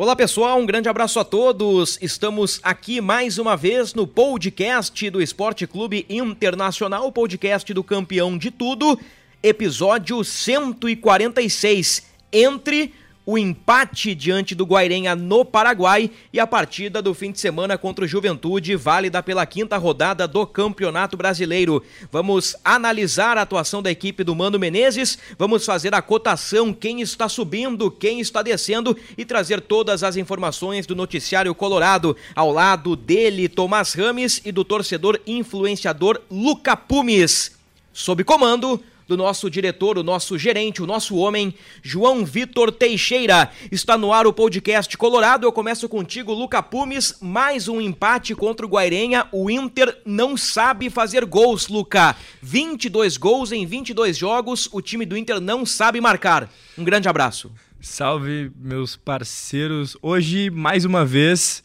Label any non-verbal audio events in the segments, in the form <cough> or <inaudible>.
Olá pessoal, um grande abraço a todos. Estamos aqui mais uma vez no podcast do Esporte Clube Internacional, podcast do campeão de tudo, episódio 146. Entre o empate diante do Guairenha no Paraguai e a partida do fim de semana contra o Juventude, válida pela quinta rodada do Campeonato Brasileiro. Vamos analisar a atuação da equipe do Mano Menezes, vamos fazer a cotação, quem está subindo, quem está descendo e trazer todas as informações do noticiário colorado ao lado dele, Tomás Rames e do torcedor influenciador Luca Pumes. Sob comando do nosso diretor, o nosso gerente, o nosso homem, João Vitor Teixeira. Está no ar o podcast Colorado. Eu começo contigo, Luca Pumes. Mais um empate contra o Guairenha. O Inter não sabe fazer gols, Luca. 22 gols em 22 jogos. O time do Inter não sabe marcar. Um grande abraço. Salve, meus parceiros. Hoje, mais uma vez,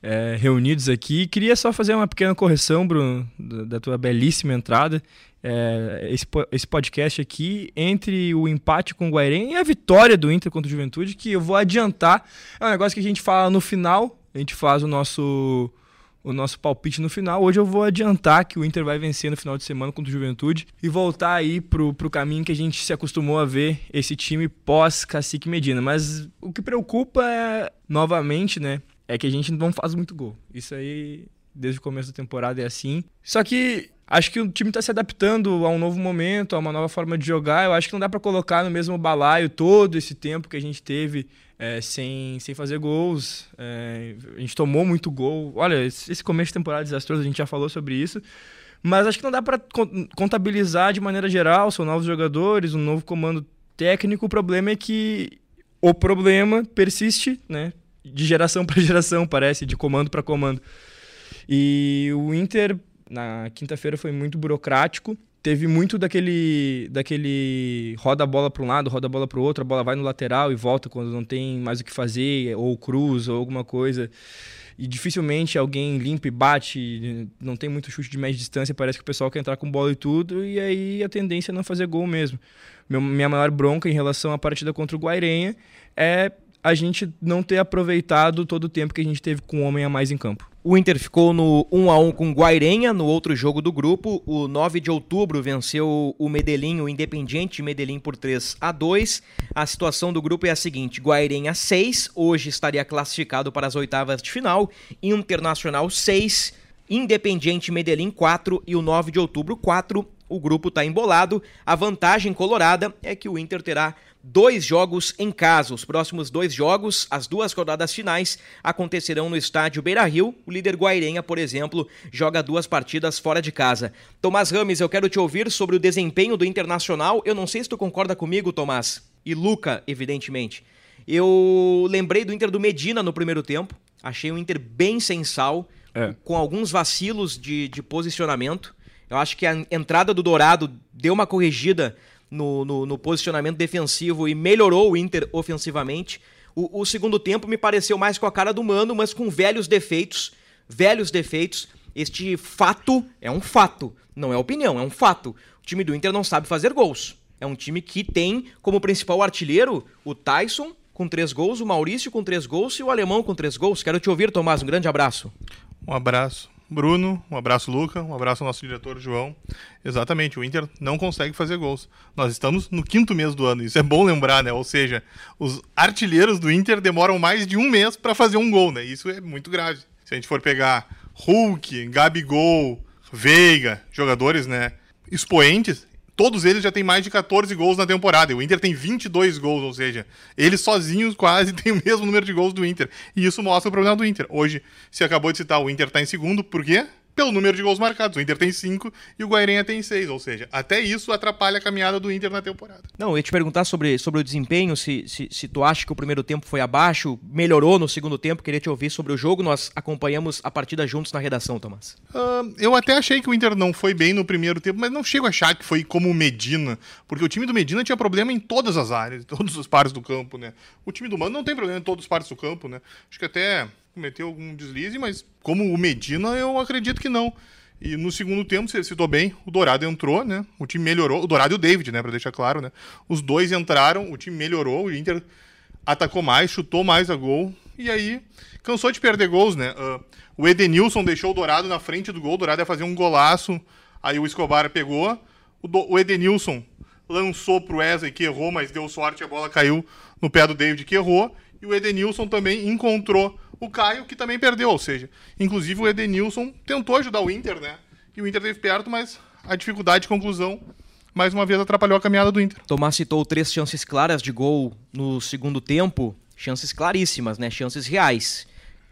é, reunidos aqui. Queria só fazer uma pequena correção, Bruno, da tua belíssima entrada é, esse, esse podcast aqui entre o empate com o Guairen e a vitória do Inter contra o Juventude, que eu vou adiantar. É um negócio que a gente fala no final, a gente faz o nosso o nosso palpite no final. Hoje eu vou adiantar que o Inter vai vencer no final de semana contra o Juventude e voltar aí pro, pro caminho que a gente se acostumou a ver esse time pós-Cacique Medina. Mas o que preocupa é, novamente, né, é que a gente não faz muito gol. Isso aí, desde o começo da temporada é assim. Só que Acho que o time está se adaptando a um novo momento, a uma nova forma de jogar. Eu acho que não dá para colocar no mesmo balaio todo esse tempo que a gente teve é, sem, sem fazer gols. É, a gente tomou muito gol. Olha, esse começo de temporada desastroso, a gente já falou sobre isso. Mas acho que não dá para contabilizar de maneira geral. São novos jogadores, um novo comando técnico. O problema é que o problema persiste, né? De geração para <laughs> geração, parece, de comando para comando. E o Inter na quinta-feira foi muito burocrático. Teve muito daquele, daquele roda a bola para um lado, roda a bola para o outro, a bola vai no lateral e volta quando não tem mais o que fazer, ou cruz, ou alguma coisa. E dificilmente alguém limpa e bate, não tem muito chute de média distância, parece que o pessoal quer entrar com bola e tudo, e aí a tendência é não fazer gol mesmo. Meu, minha maior bronca em relação à partida contra o Guairenha é a gente não ter aproveitado todo o tempo que a gente teve com o homem a mais em campo. O Inter ficou no 1 a 1 com Guairenha no outro jogo do grupo. O 9 de outubro venceu o Medellín, o Independiente Medellín por 3 a 2. A situação do grupo é a seguinte: Guairenha 6, hoje estaria classificado para as oitavas de final. Internacional 6, Independiente Medellín 4 e o 9 de outubro 4. O grupo está embolado. A vantagem colorada é que o Inter terá dois jogos em casa. Os próximos dois jogos, as duas rodadas finais, acontecerão no estádio Beira Rio. O líder Guairenha, por exemplo, joga duas partidas fora de casa. Tomás Rames, eu quero te ouvir sobre o desempenho do Internacional. Eu não sei se tu concorda comigo, Tomás. E Luca, evidentemente. Eu lembrei do Inter do Medina no primeiro tempo. Achei o Inter bem sem sal, é. com alguns vacilos de, de posicionamento. Eu acho que a entrada do Dourado deu uma corrigida no, no, no posicionamento defensivo e melhorou o Inter ofensivamente. O, o, segundo tempo me pareceu mais com a cara do Mano, mas com velhos defeitos. Velhos defeitos. Este fato é um fato, não é opinião, é um fato. O time do Inter não sabe fazer gols. É um time que tem como principal artilheiro o Tyson com três gols, o Maurício com três gols e o Alemão com três gols. Quero te ouvir, Tomás. Um grande abraço. Um abraço. Bruno, um abraço Luca, um abraço ao nosso diretor João. Exatamente, o Inter não consegue fazer gols. Nós estamos no quinto mês do ano, isso é bom lembrar, né? Ou seja, os artilheiros do Inter demoram mais de um mês para fazer um gol, né? Isso é muito grave. Se a gente for pegar Hulk, Gabigol, Veiga, jogadores, né, expoentes, todos eles já têm mais de 14 gols na temporada. E o Inter tem 22 gols, ou seja, eles sozinhos quase <laughs> têm o mesmo número de gols do Inter. E isso mostra o problema do Inter. Hoje, se acabou de citar, o Inter está em segundo, por quê? Pelo número de gols marcados. O Inter tem 5 e o Guairenha tem 6, ou seja, até isso atrapalha a caminhada do Inter na temporada. Não, eu ia te perguntar sobre, sobre o desempenho, se, se, se tu acha que o primeiro tempo foi abaixo, melhorou no segundo tempo, queria te ouvir sobre o jogo, nós acompanhamos a partida juntos na redação, Tomás. Uh, eu até achei que o Inter não foi bem no primeiro tempo, mas não chego a achar que foi como o Medina, porque o time do Medina tinha problema em todas as áreas, em todas as partes do campo, né? O time do Mano não tem problema em todas as partes do campo, né? Acho que até cometeu algum deslize, mas como o Medina, eu acredito que não. E no segundo tempo, você citou bem, o Dourado entrou, né? O time melhorou. O Dourado e o David, né? Pra deixar claro, né? Os dois entraram, o time melhorou, o Inter atacou mais, chutou mais a gol. E aí, cansou de perder gols, né? Uh, o Edenilson deixou o Dourado na frente do gol, o Dourado ia fazer um golaço. Aí o Escobar pegou. O, do, o Edenilson lançou pro Wesley, que errou, mas deu sorte, a bola caiu no pé do David, que errou. E o Edenilson também encontrou o Caio, que também perdeu. Ou seja, inclusive o Edenilson tentou ajudar o Inter, né? E o Inter esteve perto, mas a dificuldade de conclusão mais uma vez atrapalhou a caminhada do Inter. Tomás citou três chances claras de gol no segundo tempo, chances claríssimas, né? Chances reais.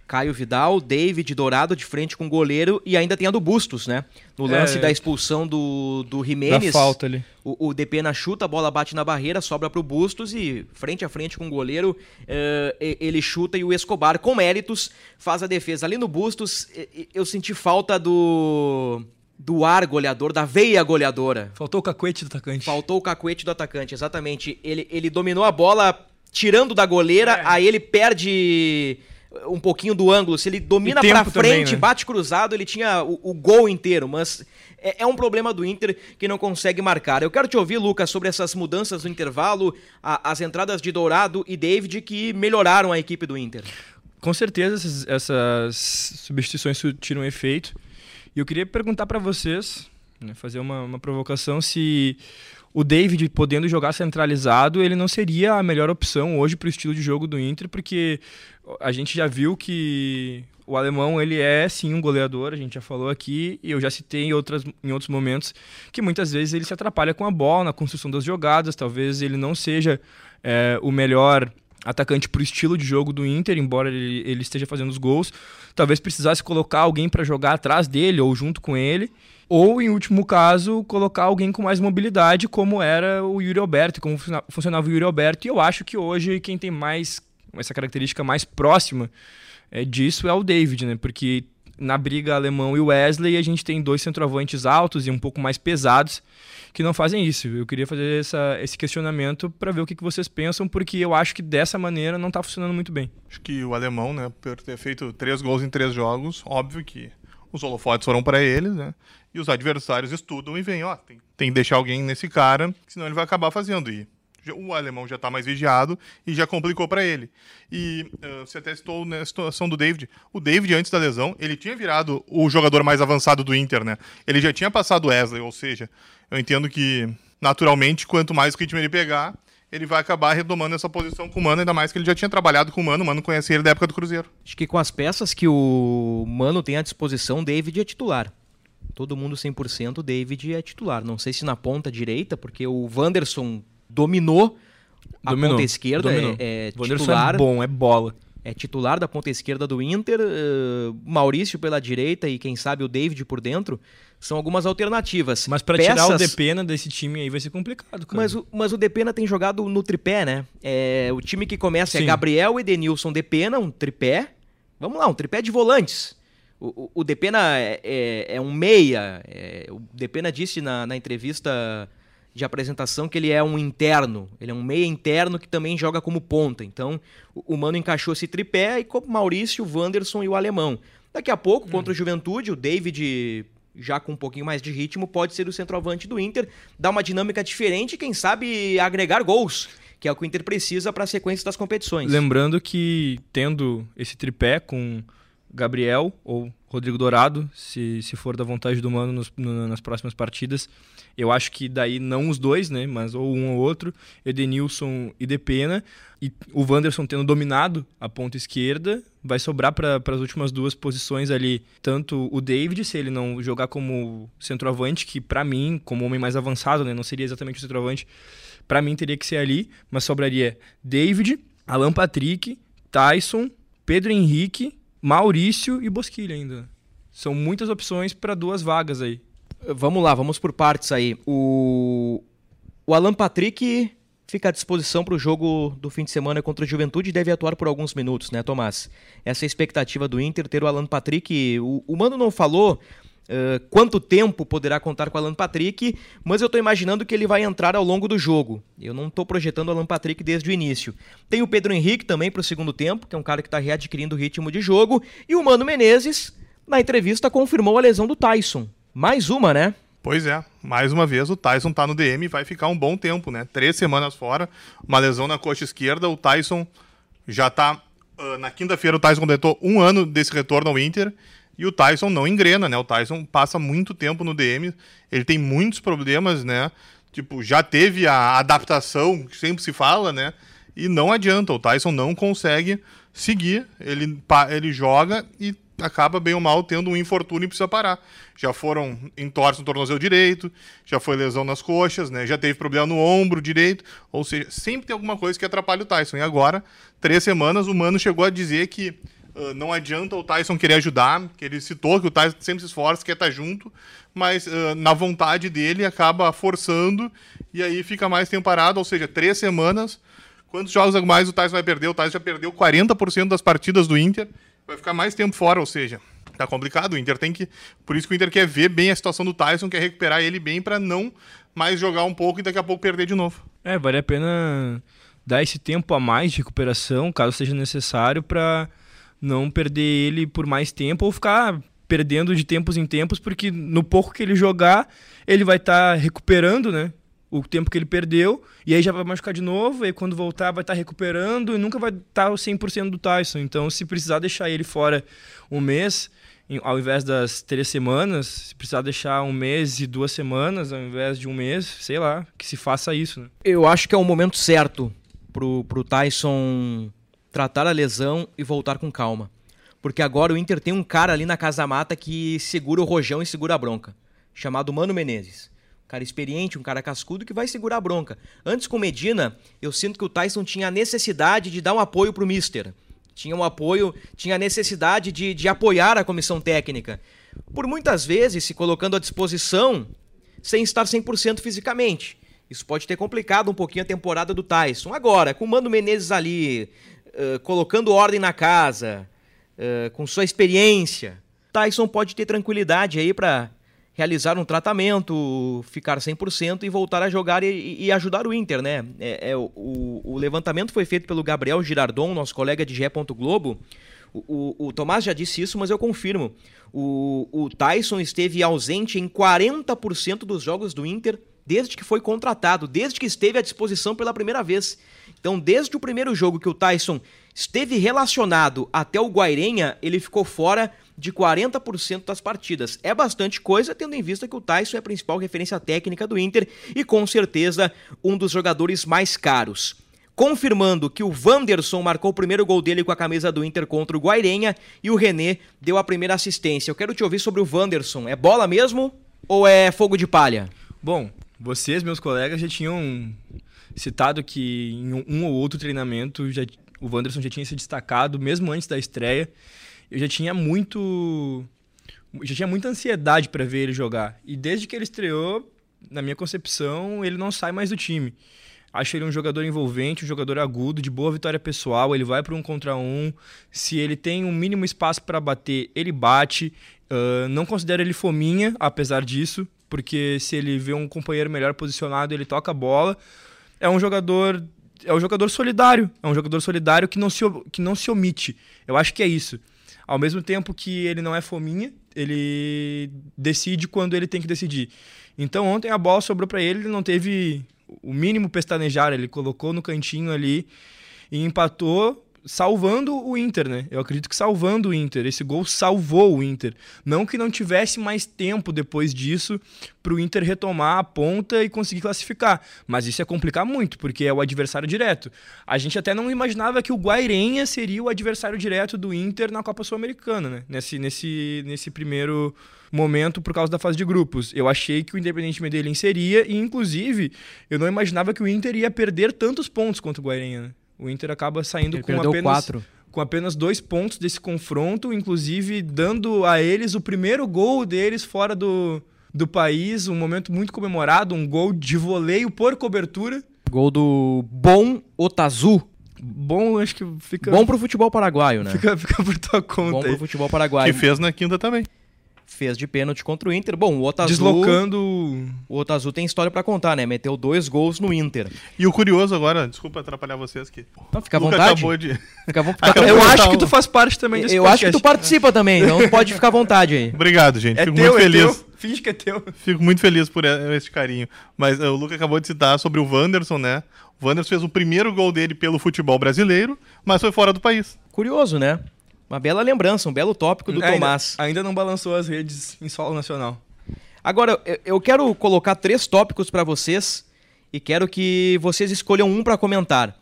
Caio Vidal, David Dourado de frente com o goleiro e ainda tem a do Bustos, né? No lance é, da expulsão do, do Jimenez. Da falta ali. O, o Depena chuta, a bola bate na barreira, sobra pro Bustos e frente a frente com o goleiro, uh, ele chuta e o Escobar, com méritos, faz a defesa. Ali no Bustos, eu senti falta do do ar goleador, da veia goleadora. Faltou o cacuete do atacante. Faltou o cacuete do atacante, exatamente. Ele, ele dominou a bola tirando da goleira, é. aí ele perde um pouquinho do ângulo. Se ele domina pra frente, também, né? bate cruzado, ele tinha o, o gol inteiro, mas é, é, um problema do Inter que não consegue marcar. Eu quero te ouvir, Lucas, sobre essas mudanças no intervalo, a, as entradas de Dourado e David que melhoraram a equipe do Inter. Com certeza essas, essas substituições tiram efeito. E eu queria perguntar para vocês, né, fazer uma, uma provocação, se o David podendo jogar centralizado, ele não seria a melhor opção hoje para o estilo de jogo do Inter, porque a gente já viu que o alemão ele é sim um goleador, a gente já falou aqui, e eu já citei em, outras, em outros momentos que muitas vezes ele se atrapalha com a bola na construção das jogadas, talvez ele não seja é, o melhor atacante para o estilo de jogo do Inter, embora ele, ele esteja fazendo os gols. Talvez precisasse colocar alguém para jogar atrás dele ou junto com ele. Ou, em último caso, colocar alguém com mais mobilidade, como era o Yuri Alberto, como funcionava o Yuri Alberto. E eu acho que hoje quem tem mais essa característica mais próxima é, disso é o David, né? Porque na briga alemão e Wesley a gente tem dois centroavantes altos e um pouco mais pesados que não fazem isso. Eu queria fazer essa, esse questionamento para ver o que, que vocês pensam, porque eu acho que dessa maneira não está funcionando muito bem. Acho que o alemão, né, por ter feito três gols em três jogos, óbvio que os holofotes foram para eles, né? E os adversários estudam e veem, ó, tem, tem que deixar alguém nesse cara, senão ele vai acabar fazendo. E o alemão já está mais vigiado e já complicou para ele. E uh, você até citou na situação do David. O David, antes da lesão, ele tinha virado o jogador mais avançado do Inter, né? Ele já tinha passado o Wesley, ou seja, eu entendo que, naturalmente, quanto mais ritmo ele pegar, ele vai acabar retomando essa posição com o Mano, ainda mais que ele já tinha trabalhado com o Mano, o Mano conhecia ele da época do Cruzeiro. Acho que com as peças que o Mano tem à disposição, o David é titular. Todo mundo 100%, o David é titular. Não sei se na ponta direita, porque o Wanderson dominou a dominou, ponta esquerda, dominou. é, é titular. é bom, é bola. É titular da ponta esquerda do Inter, uh, Maurício pela direita e quem sabe o David por dentro. São algumas alternativas. Mas para Peças... tirar o Depena desse time aí vai ser complicado, cara. Mas o, mas o Depena tem jogado no tripé, né? É, o time que começa é Sim. é Gabriel, Edenilson, Depena, um tripé. Vamos lá, um tripé de volantes. O, o, o Depena é, é, é um meia. É, o Depena disse na, na entrevista de apresentação que ele é um interno, ele é um meia interno que também joga como ponta. Então, o, Mano encaixou esse tripé e com Maurício, o Wanderson e o Alemão. Daqui a pouco, hum. contra o Juventude, o David, já com um pouquinho mais de ritmo, pode ser o centroavante do Inter, dar uma dinâmica diferente quem sabe, agregar gols, que é o que o Inter precisa para a sequência das competições. Lembrando que, tendo esse tripé com Gabriel ou Rodrigo Dourado, se, se for da vontade do Mano nos, no, nas próximas partidas. Eu acho que daí não os dois, né? Mas ou um ou outro, Edenilson e Depena. E o Wanderson tendo dominado a ponta esquerda, vai sobrar para as últimas duas posições ali, tanto o David, se ele não jogar como centroavante, que para mim, como homem mais avançado, né? Não seria exatamente o centroavante, para mim teria que ser ali, mas sobraria David, Alan Patrick, Tyson, Pedro Henrique Maurício e Bosquilha ainda. São muitas opções para duas vagas aí. Vamos lá, vamos por partes aí. O, o Alan Patrick fica à disposição para o jogo do fim de semana contra o Juventude e deve atuar por alguns minutos, né, Tomás? Essa é a expectativa do Inter, ter o Alan Patrick. O, o Mano não falou uh, quanto tempo poderá contar com o Alan Patrick, mas eu estou imaginando que ele vai entrar ao longo do jogo. Eu não estou projetando o Alan Patrick desde o início. Tem o Pedro Henrique também para o segundo tempo, que é um cara que está readquirindo ritmo de jogo. E o Mano Menezes, na entrevista, confirmou a lesão do Tyson. Mais uma, né? Pois é, mais uma vez o Tyson tá no DM e vai ficar um bom tempo, né? Três semanas fora, uma lesão na coxa esquerda, o Tyson já tá. Uh, na quinta-feira o Tyson completou um ano desse retorno ao Inter e o Tyson não engrena, né? O Tyson passa muito tempo no DM, ele tem muitos problemas, né? Tipo, já teve a adaptação, que sempre se fala, né? E não adianta, o Tyson não consegue seguir, ele, ele joga e acaba bem ou mal tendo um infortúnio e precisa parar. Já foram entorses no tornozelo direito, já foi lesão nas coxas, né? Já teve problema no ombro direito, ou seja, sempre tem alguma coisa que atrapalha o Tyson. E agora, três semanas, o Mano chegou a dizer que uh, não adianta o Tyson querer ajudar, que ele citou que o Tyson sempre se esforça, quer estar junto, mas uh, na vontade dele acaba forçando e aí fica mais tempo parado, ou seja, três semanas. Quantos jogos mais o Tyson vai perder? O Tyson já perdeu 40% das partidas do Inter vai ficar mais tempo fora, ou seja, tá complicado. O Inter tem que. Por isso que o Inter quer ver bem a situação do Tyson, quer recuperar ele bem para não mais jogar um pouco e daqui a pouco perder de novo. É, vale a pena dar esse tempo a mais de recuperação, caso seja necessário, para não perder ele por mais tempo ou ficar perdendo de tempos em tempos, porque no pouco que ele jogar, ele vai estar tá recuperando, né? o tempo que ele perdeu, e aí já vai machucar de novo, e quando voltar vai estar tá recuperando e nunca vai estar tá o 100% do Tyson. Então, se precisar deixar ele fora um mês, ao invés das três semanas, se precisar deixar um mês e duas semanas, ao invés de um mês, sei lá, que se faça isso. Né? Eu acho que é o momento certo pro, pro Tyson tratar a lesão e voltar com calma. Porque agora o Inter tem um cara ali na Casa Mata que segura o rojão e segura a bronca, chamado Mano Menezes cara experiente, um cara cascudo que vai segurar a bronca. Antes com Medina, eu sinto que o Tyson tinha a necessidade de dar um apoio pro Mister. Tinha um apoio, tinha a necessidade de, de apoiar a comissão técnica. Por muitas vezes se colocando à disposição sem estar 100% fisicamente. Isso pode ter complicado um pouquinho a temporada do Tyson. Agora, com o Mano Menezes ali, uh, colocando ordem na casa, uh, com sua experiência, Tyson pode ter tranquilidade aí para realizar um tratamento, ficar 100% e voltar a jogar e, e ajudar o Inter, né? É, é o, o, levantamento foi feito pelo Gabriel Girardon, nosso colega de Gé. Globo. O, o, o, Tomás já disse isso, mas eu confirmo. O, o Tyson esteve ausente em 40% dos jogos do Inter desde que foi contratado, desde que esteve à disposição pela primeira vez. Então, desde o primeiro jogo que o Tyson esteve relacionado até o Guairenha, ele ficou fora de 40% das partidas. É bastante coisa, tendo em vista que o Tyson é a principal referência técnica do Inter e com certeza um dos jogadores mais caros. Confirmando que o Wanderson marcou o primeiro gol dele com a camisa do Inter contra o Guairenha e o René deu a primeira assistência. Eu quero te ouvir sobre o Wanderson. É bola mesmo ou é fogo de palha? Bom, vocês, meus colegas, já tinham citado que em um ou outro treinamento já, o Wanderson já tinha se destacado, mesmo antes da estreia eu já tinha muito já tinha muita ansiedade para ver ele jogar. E desde que ele estreou, na minha concepção, ele não sai mais do time. Acho ele um jogador envolvente, um jogador agudo, de boa vitória pessoal. Ele vai para um contra um. Se ele tem um mínimo espaço para bater, ele bate. Uh, não considero ele fominha, apesar disso, porque se ele vê um companheiro melhor posicionado, ele toca a bola. É um jogador é um jogador solidário, é um jogador solidário que não se, que não se omite. Eu acho que é isso. Ao mesmo tempo que ele não é fominha, ele decide quando ele tem que decidir. Então ontem a bola sobrou para ele, ele não teve o mínimo pestanejar, ele colocou no cantinho ali e empatou salvando o Inter, né? Eu acredito que salvando o Inter. Esse gol salvou o Inter. Não que não tivesse mais tempo depois disso para o Inter retomar a ponta e conseguir classificar. Mas isso é complicar muito, porque é o adversário direto. A gente até não imaginava que o Guairenha seria o adversário direto do Inter na Copa Sul-Americana, né? Nesse, nesse, nesse primeiro momento por causa da fase de grupos. Eu achei que o Independente Medellín seria, e inclusive eu não imaginava que o Inter ia perder tantos pontos contra o Guairenha. Né? O Inter acaba saindo Ele com apenas, quatro. com apenas dois pontos desse confronto, inclusive dando a eles o primeiro gol deles fora do, do país, um momento muito comemorado, um gol de voleio por cobertura. Gol do Bom Otazu. Bom, acho que fica. Bom pro futebol paraguaio, né? Fica, fica por tua conta. Bom pro aí. futebol paraguaio. Que fez na quinta também. Fez de pênalti contra o Inter. Bom, o Otazu. Deslocando. O Otazu tem história pra contar, né? Meteu dois gols no Inter. E o curioso agora, desculpa atrapalhar vocês aqui. Então fica à vontade. acabou de. Fica, <laughs> fica, Acabou Eu de acho que um- tu faz parte também desse eu acho que tu podcast. participa também, então pode ficar à vontade aí. Obrigado, gente. É Fico teu, muito é feliz. teu. Finge que é teu. Fico muito feliz por esse carinho. Mas eh, o Luca acabou de citar sobre o Wanderson, né? O Wanderson fez o primeiro gol dele pelo futebol brasileiro, mas foi fora do país. Curioso, né? Uma bela lembrança, um belo tópico do Tomás. ainda não balançou as redes em solo nacional. Agora, eu- eu quero colocar três tópicos pra vocês e quero que vocês escolham um pra comentar.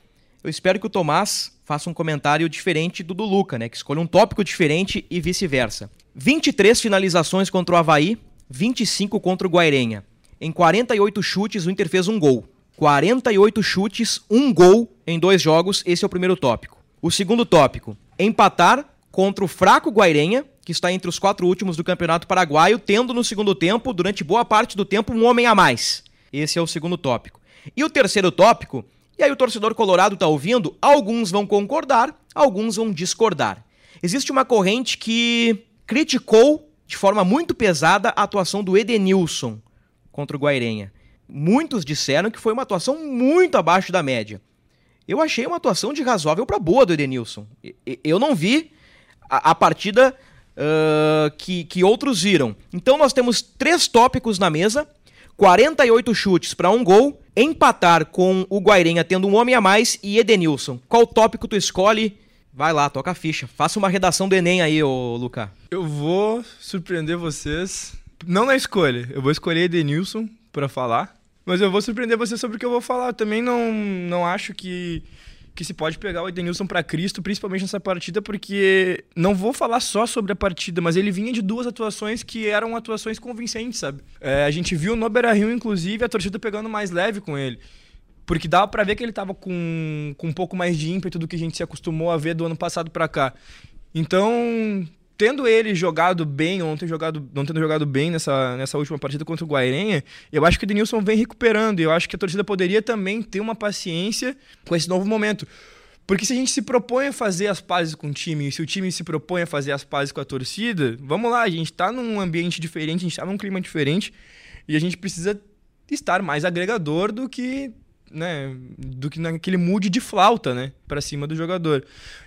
Eu espero que o Tomás faça um comentário diferente do do Luca, né? Que escolha um tópico diferente e vice-versa. 23 finalizações contra o Havaí, 25 contra o Guairenha. Em 48 chutes, o Inter fez um gol. 48 chutes, um gol em dois jogos. Esse é o primeiro tópico. O segundo tópico: empatar contra o fraco Guairenha, que está entre os quatro últimos do Campeonato Paraguaio, tendo no segundo tempo, durante boa parte do tempo, um homem a mais. Esse é o segundo tópico. E o terceiro tópico, e aí o torcedor colorado está ouvindo, alguns vão concordar, alguns vão discordar. Existe uma corrente que criticou de forma muito pesada a atuação do Edenilson contra o Guairenha. Muitos disseram que foi uma atuação muito abaixo da média. Eu achei uma atuação de razoável para boa do Edenilson. Eu não vi a, a partida ah, que, que outros viram. Então nós temos três tópicos na mesa: 48 chutes para um gol, empatar com o Guairenha tendo um homem a mais e Edenilson. Qual tópico tu escolhe? Vai lá, toca a ficha. Faça uma redação do Enem aí, ô Luca. Eu vou surpreender vocês. Não na escolha. Eu vou escolher Edenilson pra falar. Mas eu vou surpreender vocês sobre o que eu vou falar. Também não, não acho que, que se pode pegar o Edenilson pra Cristo, principalmente nessa partida, porque não vou falar só sobre a partida, mas ele vinha de duas atuações que eram atuações convincentes, sabe? É, a gente viu no Beira-Rio, inclusive, a torcida pegando mais leve com ele. Porque dava pra ver que ele tava com, com um pouco mais de ímpeto do que a gente se acostumou a ver do ano passado pra cá. Então, tendo ele jogado bem, ou não, jogado, não tendo jogado bem nessa, nessa última partida contra o Guairenha, eu acho que o Denilson vem recuperando. E eu acho que a torcida poderia também ter uma paciência com esse novo momento. Porque se a gente se propõe a fazer as pazes com o time, e se o time se propõe a fazer as pazes com a torcida, vamos lá, a gente tá num ambiente diferente, a gente tá num clima diferente, e a gente precisa estar mais agregador do que né, do que naquele mood de flauta, né, para cima do jogador.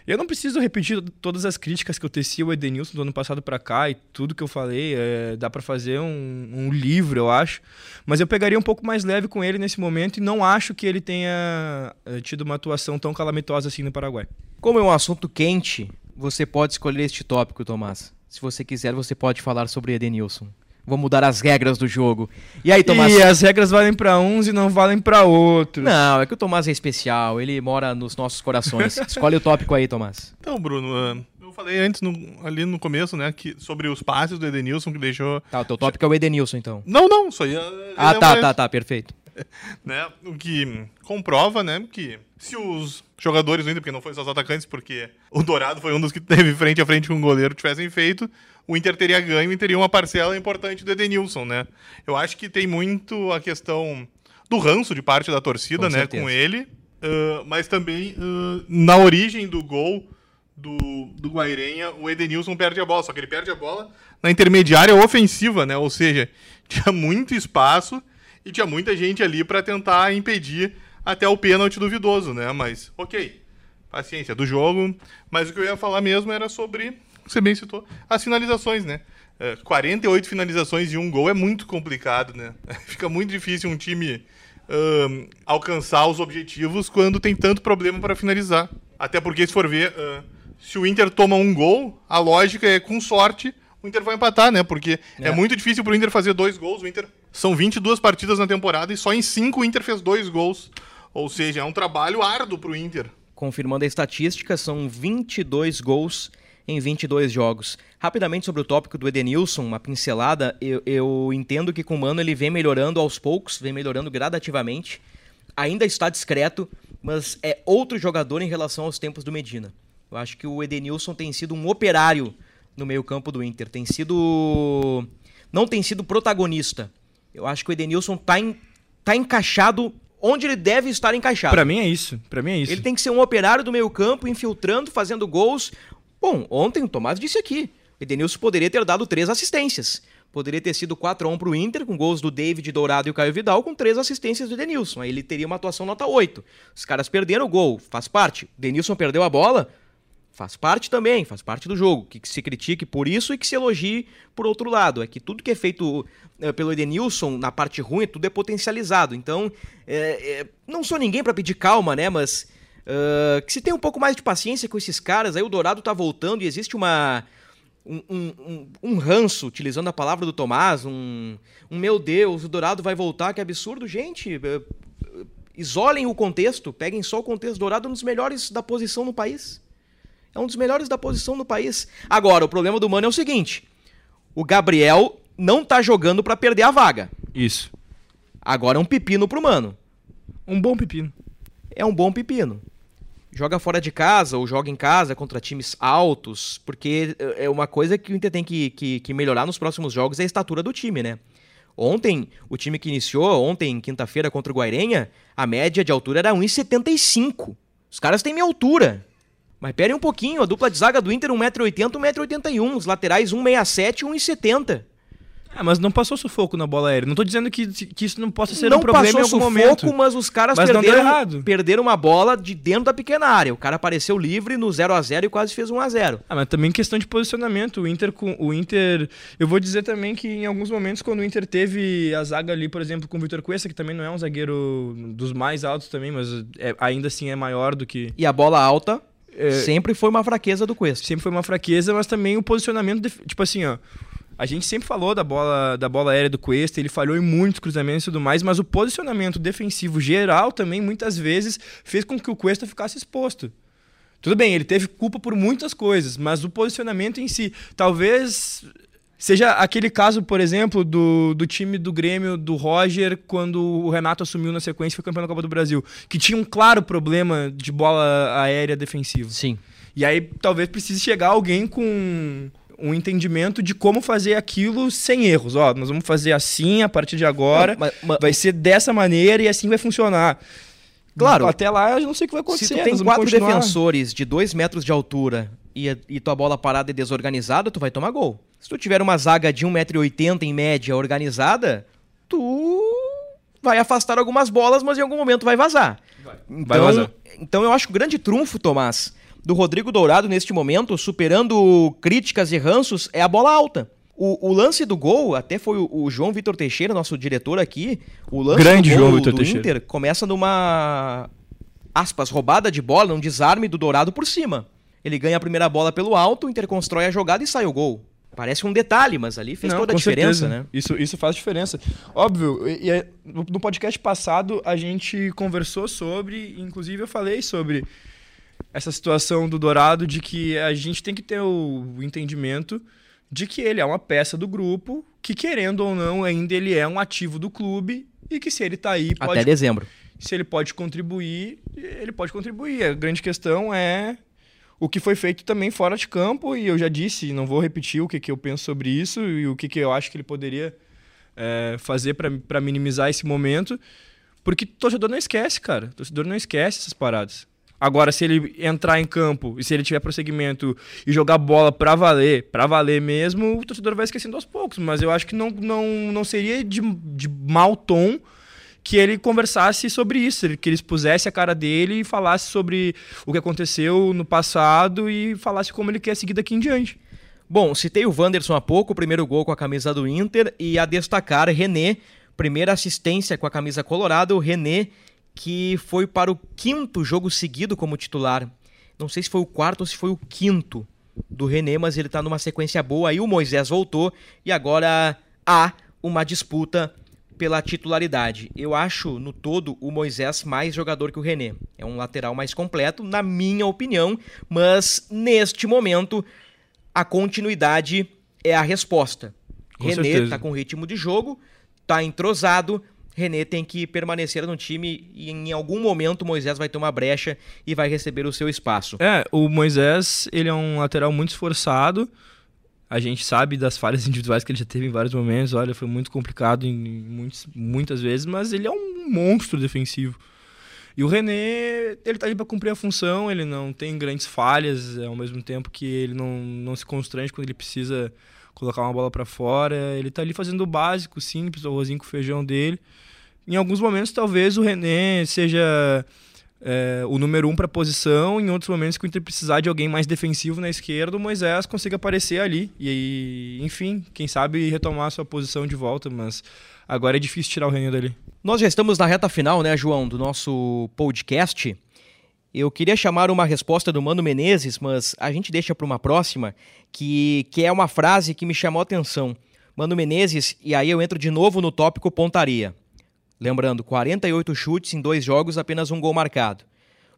Eu não preciso repetir todas as críticas que eu teci ao Edenilson do ano passado para cá e tudo que eu falei, é, dá para fazer um, um livro, eu acho, mas eu pegaria um pouco mais leve com ele nesse momento e não acho que ele tenha é, tido uma atuação tão calamitosa assim no Paraguai. Como é um assunto quente, você pode escolher este tópico, Tomás. Se você quiser, você pode falar sobre Edenilson. Vou mudar as regras do jogo. E aí, Tomás? E as regras valem para uns e não valem para outros. Não, é que o Tomás é especial, ele mora nos nossos corações. <laughs> Escolhe o tópico aí, Tomás. Então, Bruno, ah, eu falei antes, no- ali no começo, né, que, sobre os passes do Edenilson, que deixou. Tá, o teu tópico é o Edenilson, então. Não, não, só ia. Ah, ia tá, tá, tá, perfeito. <laughs> né? O que comprova, né, que se os jogadores do Inter, porque não foi só os atacantes, porque o Dourado foi um dos que teve frente a frente com o goleiro, tivessem feito, o Inter teria ganho e teria uma parcela importante do Edenilson, né? Eu acho que tem muito a questão do ranço de parte da torcida, Com né, certeza. com ele, ah, mas também ah, na origem do gol do, do Guairenha, o Edenilson perde a bola, só que ele perde a bola na intermediária ofensiva, né? Ou seja, <laughs> tinha muito espaço e tinha muita gente ali para tentar impedir até o pênalti duvidoso, né? Mas, ok, paciência do jogo. Mas o que eu ia falar mesmo era sobre, você bem citou, as finalizações, né? É, 48 finalizações e um gol é muito complicado, né? <laughs> Fica muito difícil um time ahn, alcançar os objetivos quando tem tanto problema para finalizar. Até porque, se for ver, ahn, se o Inter toma um gol, a lógica é com sorte o Inter vai empatar, né? Porque é, É. muito difícil pro Inter fazer dois gols. O Inter são 22 partidas na temporada e só em 5 o Inter fez dois gols. Ou seja, é um trabalho árduo pro Inter. Confirmando a estatística, são 22 gols em 22 jogos. Rapidamente sobre o tópico do Edenilson, uma pincelada, eu, eu entendo que com o Mano ele vem melhorando aos poucos, vem melhorando gradativamente. Ainda está discreto, mas é outro jogador em relação aos tempos do Medina. Eu acho que o Edenilson tem sido um operário no meio-campo do Inter. Tem sido. Não tem sido protagonista. Eu acho que o Edenilson tá, em... tá encaixado onde ele deve estar encaixado. Para mim é isso. Para mim é isso. Ele tem que ser um operário do meio-campo, infiltrando, fazendo gols. Bom, ontem o Tomás disse aqui. O Edenilson poderia ter dado três assistências. Poderia ter sido 4x1 pro Inter, com gols do David Dourado e o Caio Vidal, com três assistências do Denilson. Aí ele teria uma atuação nota 8. Os caras perderam o gol, faz parte. O Denilson perdeu a bola, faz parte também, faz parte do jogo. Que se critique por isso e que se elogie por outro lado. É que tudo que é feito é, pelo Edenilson na parte ruim, tudo é potencializado. Então, é, é, não sou ninguém para pedir calma, né? Mas uh, que se tem um pouco mais de paciência com esses caras. Aí o Dourado tá voltando e existe uma um, um, um, ranço, utilizando a palavra do Tomás, um, um meu Deus, o Dourado vai voltar, que absurdo, gente. Eh, isolem o contexto, peguem só o contexto. Dourado é um dos melhores da posição no país. É um dos melhores da posição no país. Agora, o problema do Mano é o seguinte: o Gabriel não tá jogando para perder a vaga. Isso. Agora é um pepino pro Mano. Um bom pepino. É um bom pepino joga fora de casa ou joga em casa contra times altos, porque é uma coisa que o Inter tem que, que, que melhorar nos próximos jogos é a estatura do time, né? Ontem, o time que iniciou, ontem, quinta-feira, contra o Guairenha, a média de altura era 1,75. Os caras têm minha altura. Mas pera um pouquinho, a dupla de zaga do Inter 1,80m, 1,81m. Os laterais 1,67 e 1,70m. É, mas não passou sufoco na bola aérea. Não tô dizendo que, que isso não possa ser não um problema em algum sufoco, momento. mas os caras mas perderam, perderam uma bola de dentro da pequena área. O cara apareceu livre no 0 a 0 e quase fez 1 a 0 Ah, mas também questão de posicionamento. O Inter, com, o Inter. Eu vou dizer também que em alguns momentos, quando o Inter teve a zaga ali, por exemplo, com o Vitor Cuesta, que também não é um zagueiro dos mais altos também, mas é, ainda assim é maior do que. E a bola alta é, sempre foi uma fraqueza do Cuesta. Sempre foi uma fraqueza, mas também o posicionamento. De, tipo assim, ó. A gente sempre falou da bola, da bola aérea do Cuesta, ele falhou em muitos cruzamentos e tudo mais, mas o posicionamento defensivo geral também, muitas vezes, fez com que o Cuesta ficasse exposto. Tudo bem, ele teve culpa por muitas coisas, mas o posicionamento em si, talvez seja aquele caso, por exemplo, do, do time do Grêmio, do Roger, quando o Renato assumiu na sequência e foi campeão da Copa do Brasil, que tinha um claro problema de bola aérea defensiva. Sim. E aí talvez precise chegar alguém com um entendimento de como fazer aquilo sem erros. Ó, nós vamos fazer assim a partir de agora, mas, mas, vai ser dessa maneira e assim vai funcionar. Claro. Até lá eu não sei o que vai acontecer. Se tu tem quatro defensores de dois metros de altura e, e tua bola parada é desorganizada, tu vai tomar gol. Se tu tiver uma zaga de 1,80m em média organizada, tu vai afastar algumas bolas, mas em algum momento vai vazar. Vai, então, vai vazar. Então eu acho que o grande trunfo, Tomás, do Rodrigo Dourado neste momento, superando críticas e ranços, é a bola alta. O, o lance do gol, até foi o, o, João Vitor Teixeira, nosso diretor aqui. O lance Grande do gol João Vitor do Teixeira. Inter começa numa aspas, roubada de bola, um desarme do Dourado por cima. Ele ganha a primeira bola pelo alto, o Inter constrói a jogada e sai o gol. Parece um detalhe, mas ali fez Não, toda a diferença, certeza. né? Isso, isso faz diferença. Óbvio, e, e, no podcast passado a gente conversou sobre, inclusive eu falei sobre essa situação do Dourado de que a gente tem que ter o entendimento de que ele é uma peça do grupo, que querendo ou não, ainda ele é um ativo do clube e que se ele está aí pode, até dezembro. Se ele pode contribuir, ele pode contribuir. A grande questão é o que foi feito também fora de campo e eu já disse, não vou repetir o que, que eu penso sobre isso e o que, que eu acho que ele poderia é, fazer para minimizar esse momento, porque o torcedor não esquece, cara. Torcedor não esquece essas paradas. Agora, se ele entrar em campo e se ele tiver prosseguimento e jogar bola pra valer, pra valer mesmo, o torcedor vai esquecendo aos poucos. Mas eu acho que não, não, não seria de, de mau tom que ele conversasse sobre isso, que ele expusesse a cara dele e falasse sobre o que aconteceu no passado e falasse como ele quer seguir daqui em diante. Bom, citei o Wanderson há pouco, o primeiro gol com a camisa do Inter, e a destacar René, primeira assistência com a camisa colorada, o René que foi para o quinto jogo seguido como titular. Não sei se foi o quarto ou se foi o quinto do René, mas ele está numa sequência boa. Aí o Moisés voltou e agora há uma disputa pela titularidade. Eu acho, no todo, o Moisés mais jogador que o René. É um lateral mais completo, na minha opinião, mas neste momento a continuidade é a resposta. Com René está com ritmo de jogo, está entrosado, René tem que permanecer no time e em algum momento Moisés vai ter uma brecha e vai receber o seu espaço. É, o Moisés, ele é um lateral muito esforçado. A gente sabe das falhas <laughs> individuais que ele já teve em vários momentos. Olha, foi muito complicado em muitos, muitas vezes, mas ele é um monstro defensivo. E o René, ele tá ali para cumprir a função, ele não tem grandes falhas, ao mesmo tempo que ele não, não se constrange quando ele precisa colocar uma bola para fora. Ele tá ali fazendo o básico, simples, o arrozinho com o feijão dele. Em alguns momentos, talvez o René seja é, o número um para posição. Em outros momentos, que o Inter precisar de alguém mais defensivo na esquerda, o Moisés consiga aparecer ali. E, enfim, quem sabe retomar a sua posição de volta. Mas agora é difícil tirar o René dali. Nós já estamos na reta final, né, João, do nosso podcast. Eu queria chamar uma resposta do Mano Menezes, mas a gente deixa para uma próxima, que, que é uma frase que me chamou a atenção. Mano Menezes, e aí eu entro de novo no tópico pontaria. Lembrando, 48 chutes em dois jogos, apenas um gol marcado.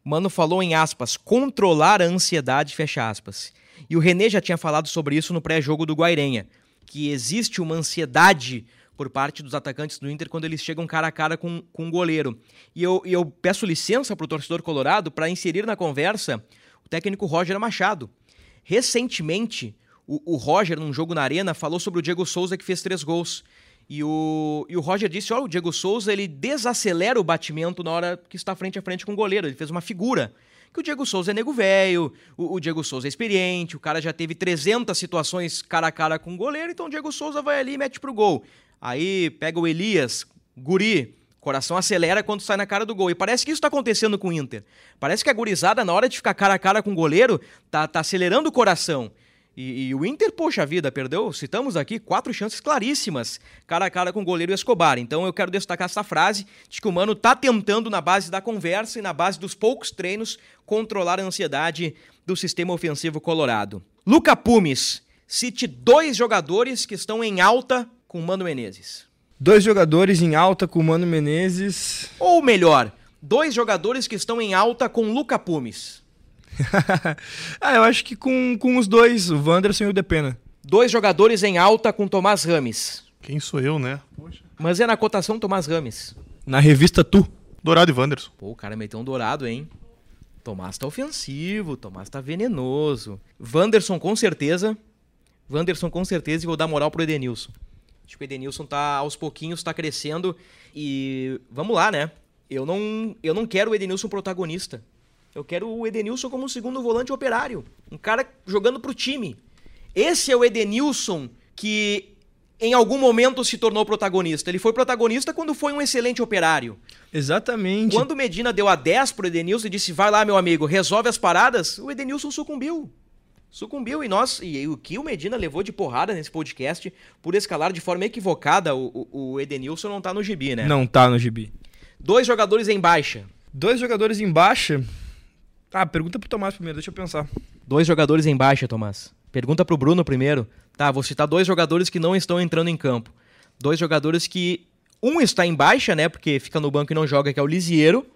Mano falou em aspas, controlar a ansiedade, fecha aspas. E o René já tinha falado sobre isso no pré-jogo do Guairenha, que existe uma ansiedade por parte dos atacantes do Inter quando eles chegam cara a cara com, com o goleiro. E eu, eu peço licença para o torcedor colorado para inserir na conversa o técnico Roger Machado. Recentemente, o, o Roger, num jogo na Arena, falou sobre o Diego Souza que fez três gols. E o, e o Roger disse: olha, o Diego Souza ele desacelera o batimento na hora que está frente a frente com o goleiro. Ele fez uma figura. Que o Diego Souza é nego velho, o, o, Diego Souza é experiente, o cara já teve 300 situações cara a cara com o goleiro, então o Diego Souza vai ali e mete pro gol. Aí pega o Elias, guri, coração acelera quando sai na cara do gol. E parece que isso está acontecendo com o Inter. Parece que a gurizada, na hora de ficar cara a cara com o goleiro, tá, tá acelerando o coração. E, e, o Inter, poxa vida, perdeu, citamos aqui, quatro chances claríssimas, cara a cara com o goleiro Escobar. Então eu quero destacar essa frase de que o Mano tá tentando, na base da conversa e na base dos poucos treinos, controlar a ansiedade do sistema ofensivo colorado. Luca Pumes, cite dois jogadores que estão em alta com o Mano Menezes. Dois jogadores em alta com o Mano Menezes. Ou melhor, dois jogadores que estão em alta com Luca Pumes. <laughs> ah, eu acho que com, com os dois, o Wanderson e o Depena. Dois jogadores em alta com Tomás Rames. Quem sou eu, né? Poxa. Mas é na cotação Tomás Rames. Na revista Tu. Dourado e Wanderson. Pô, o cara meteu um dourado, hein? Tomás tá ofensivo, Tomás tá venenoso. Wanderson com certeza. Wanderson com certeza e vou dar moral pro Edenilson. Acho que o Edenilson tá aos pouquinhos, tá crescendo e vamos lá, né? Eu não, eu não quero o Edenilson protagonista. Eu quero o Edenilson como um segundo volante operário. Um cara jogando pro time. Esse é o Edenilson que em algum momento se tornou protagonista. Ele foi protagonista quando foi um excelente operário. Exatamente. Quando o Medina deu a 10 pro Edenilson e disse: vai lá, meu amigo, resolve as paradas, o Edenilson sucumbiu. Sucumbiu e nós. E, o que o Medina levou de porrada nesse podcast por escalar de forma equivocada o, o, Edenilson não tá no gibi, né? Não tá no gibi. Dois jogadores em baixa. Dois jogadores em baixa. Ah, pergunta pro Tomás primeiro, deixa eu pensar. Dois jogadores em baixa, Tomás. Pergunta pro Bruno primeiro. Tá, vou citar dois jogadores que não estão entrando em campo. Dois jogadores que. Um está em baixa, né? Porque fica no banco e não joga, que é o Lisiero,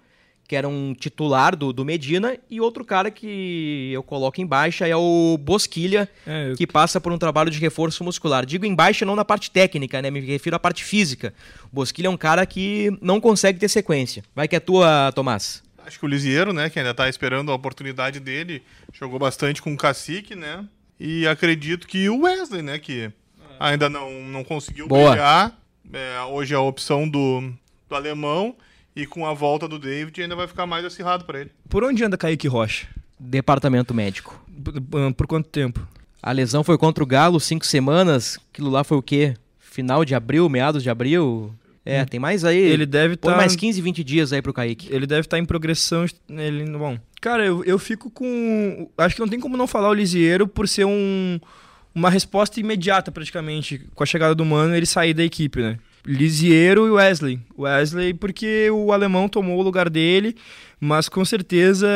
que era um titular do, do Medina, e outro cara que eu coloco em baixa é o Bosquilha, é, eu... que passa por um trabalho de reforço muscular. Digo em baixa não na parte técnica, né? Me refiro à parte física. O Bosquilha é um cara que não consegue ter sequência. Vai que é tua, Tomás. Acho que o Lisieiro, né, que ainda está esperando a oportunidade dele, jogou bastante com o Cacique, né? E acredito que o Wesley, né, que ainda não, não conseguiu Boa. brilhar. É, hoje é a opção do, do alemão. E com a volta do David ainda vai ficar mais acirrado para ele. Por onde anda Kaique Rocha? Departamento médico. Por, por quanto tempo? A lesão foi contra o Galo, cinco semanas. Aquilo lá foi o quê? Final de abril, meados de abril? É, hum. tem mais aí. Ele deve estar. Tá... mais 15, 20 dias aí pro Kaique. Ele deve estar tá em progressão. Ele, bom, cara, eu, eu fico com. Acho que não tem como não falar o Lisieiro por ser um, uma resposta imediata, praticamente. Com a chegada do Mano, ele sair da equipe, né? Lisiero e Wesley. Wesley porque o alemão tomou o lugar dele, mas com certeza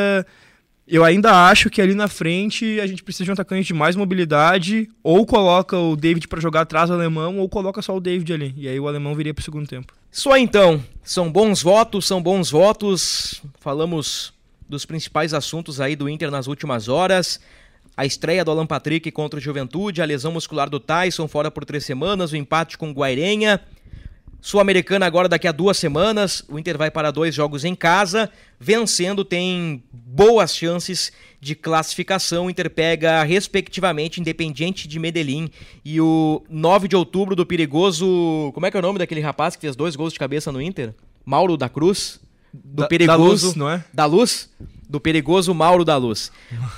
eu ainda acho que ali na frente a gente precisa de um atacante de mais mobilidade, ou coloca o David para jogar atrás do alemão, ou coloca só o David ali. E aí o alemão viria para o segundo tempo. Só então, são bons votos, são bons votos. Falamos dos principais assuntos aí do Inter nas últimas horas. A estreia do Alan Patrick contra o Juventude, a lesão muscular do Tyson fora por três semanas, o empate com o Guairenha. Sul-Americana agora daqui a duas semanas. O Inter vai para dois jogos em casa. Vencendo, tem boas chances de classificação. O Inter pega, respectivamente, Independiente de Medellín e o 9 de outubro do perigoso. Como é que é o nome daquele rapaz que fez dois gols de cabeça no Inter? Mauro da Cruz? Do Da- perigoso. da Luz, não é? Da Luz? Do perigoso Mauro da Luz.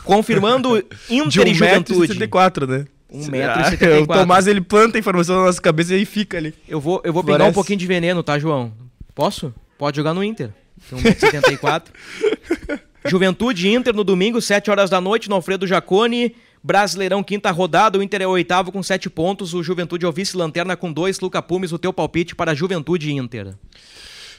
Confirmando <laughs> De Inter e Juventude. 1,74m, né? 1,74m. <laughs> O Tomás ele planta a informação na nossa cabeça e aí fica ali. Eu vou, eu vou pegar um pouquinho de veneno, tá, João? Posso? Pode jogar no Inter. Tem 1,74m. <laughs> Juventude Inter no domingo, 7 horas da noite, no Alfredo Jacone. Brasileirão, quinta rodada. O Inter é o oitavo com 7 pontos. O Juventude é o vice-lanterna com 2. Luca Pumes, o teu palpite para Juventude e Inter.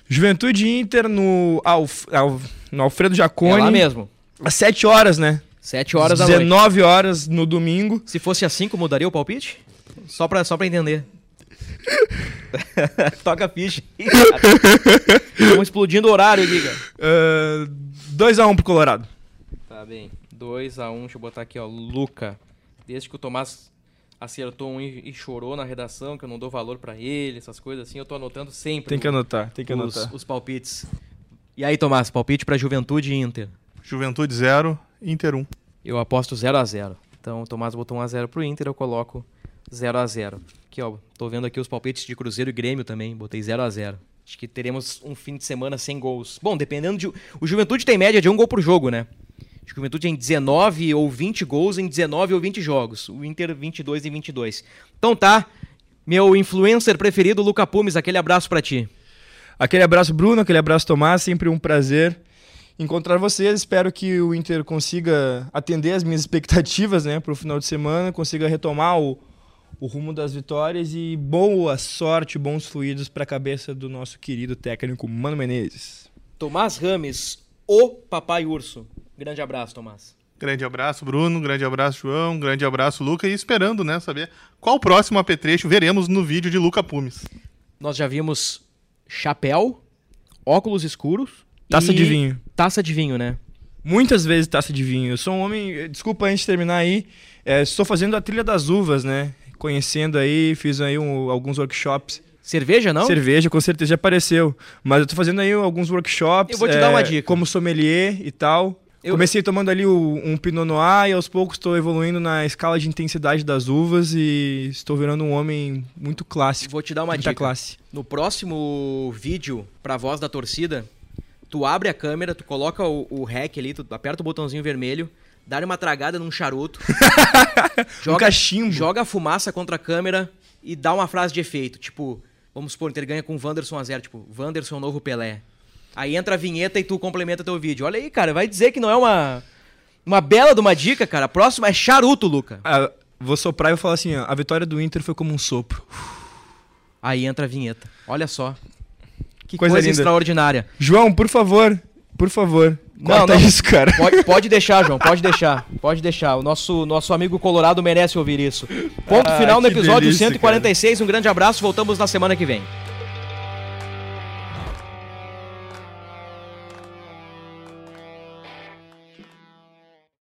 Juventude e Inter no, Alf, Al- no Alfredo É Jacone. lá mesmo. Às 7 horas, né? 7 horas da noite. 19 horas no domingo. Se fosse às 5, mudaria o palpite? Só pra, só pra entender. <laughs> Toca a ficha. Estamos explodindo o horário, liga. 2x1 pro Colorado. Tá bem. 2x1, deixa eu botar aqui, ó. Luca. Desde que o Tomás acertou um e, e chorou na redação, que eu não dou valor pra ele, essas coisas assim, eu tô anotando sempre. Tem que anotar, tem que os, anotar. os palpites. E aí, Tomás, palpite pra Juventude e Inter. Juventude 0, Inter 1. Eu aposto 0x0. Então, o Tomás botou 1x0 pro Inter, eu coloco 0x0. Aqui, ó, tô vendo aqui os palpites de Cruzeiro e Grêmio também, botei 0x0. Acho que teremos um fim de semana sem gols. Bom, dependendo de. O Juventude tem média de um gol por jogo, né? Acho que o Juventude tem 19 ou 20 gols em 19 ou 20 jogos. O Inter, 22 e 22. Então tá. Meu influencer preferido, Luca Pumes, aquele abraço pra ti. Aquele abraço, Bruno, aquele abraço, Tomás. Sempre um prazer encontrar vocês. Espero que o Inter consiga atender as minhas expectativas né, para o final de semana, consiga retomar o, o rumo das vitórias e boa sorte, bons fluidos para a cabeça do nosso querido técnico Mano Menezes. Tomás Rames, o Papai Urso. Grande abraço, Tomás. Grande abraço, Bruno. Grande abraço, João. Grande abraço, Luca. E esperando, né, saber qual o próximo apetrecho veremos no vídeo de Luca Pumes. Nós já vimos chapéu, óculos escuros. Taça e de vinho. Taça de vinho, né? Muitas vezes taça de vinho. Eu sou um homem. Desculpa antes de terminar aí. é, estou fazendo a trilha das uvas, né? Conhecendo aí, fiz aí um- alguns workshops. Cerveja, não? Cerveja, com certeza já apareceu. Mas eu tô fazendo aí alguns workshops. Eu vou te dar uma dica. Como sommelier e tal. Eu- Comecei tomando ali o- um Pinot Noir e aos poucos estou evoluindo na escala de intensidade das uvas e estou virando um homem muito clássico. Vou te dar uma dica. classe. No próximo vídeo, pra voz da torcida, tu abre a câmera, tu coloca o, o REC ali, tu aperta o botãozinho vermelho, dá uma tragada num charuto, <laughs> Um cachimbo. joga a fumaça contra a câmera e dá uma frase de efeito, tipo, vamos supor, Inter ganha com o Wanderson a zero, tipo, Wanderson novo Pelé. Aí entra a vinheta e tu complementa teu vídeo. Olha aí, cara, vai dizer que não é uma uma bela de uma dica, cara. A próxima é charuto, Luca. Ah, vou soprar e vou falar assim: ó, a vitória do Inter foi como um sopro. Aí entra a vinheta. Olha só. Que Coisa coisa, linda. extraordinária. João, por favor, por favor, Não, corta não. isso, cara. Pode, pode deixar, João, pode deixar. Pode deixar. O nosso, nosso amigo Colorado merece ouvir isso. Ponto Ah, final no episódio delícia, 146. Um grande abraço. Voltamos na semana que vem.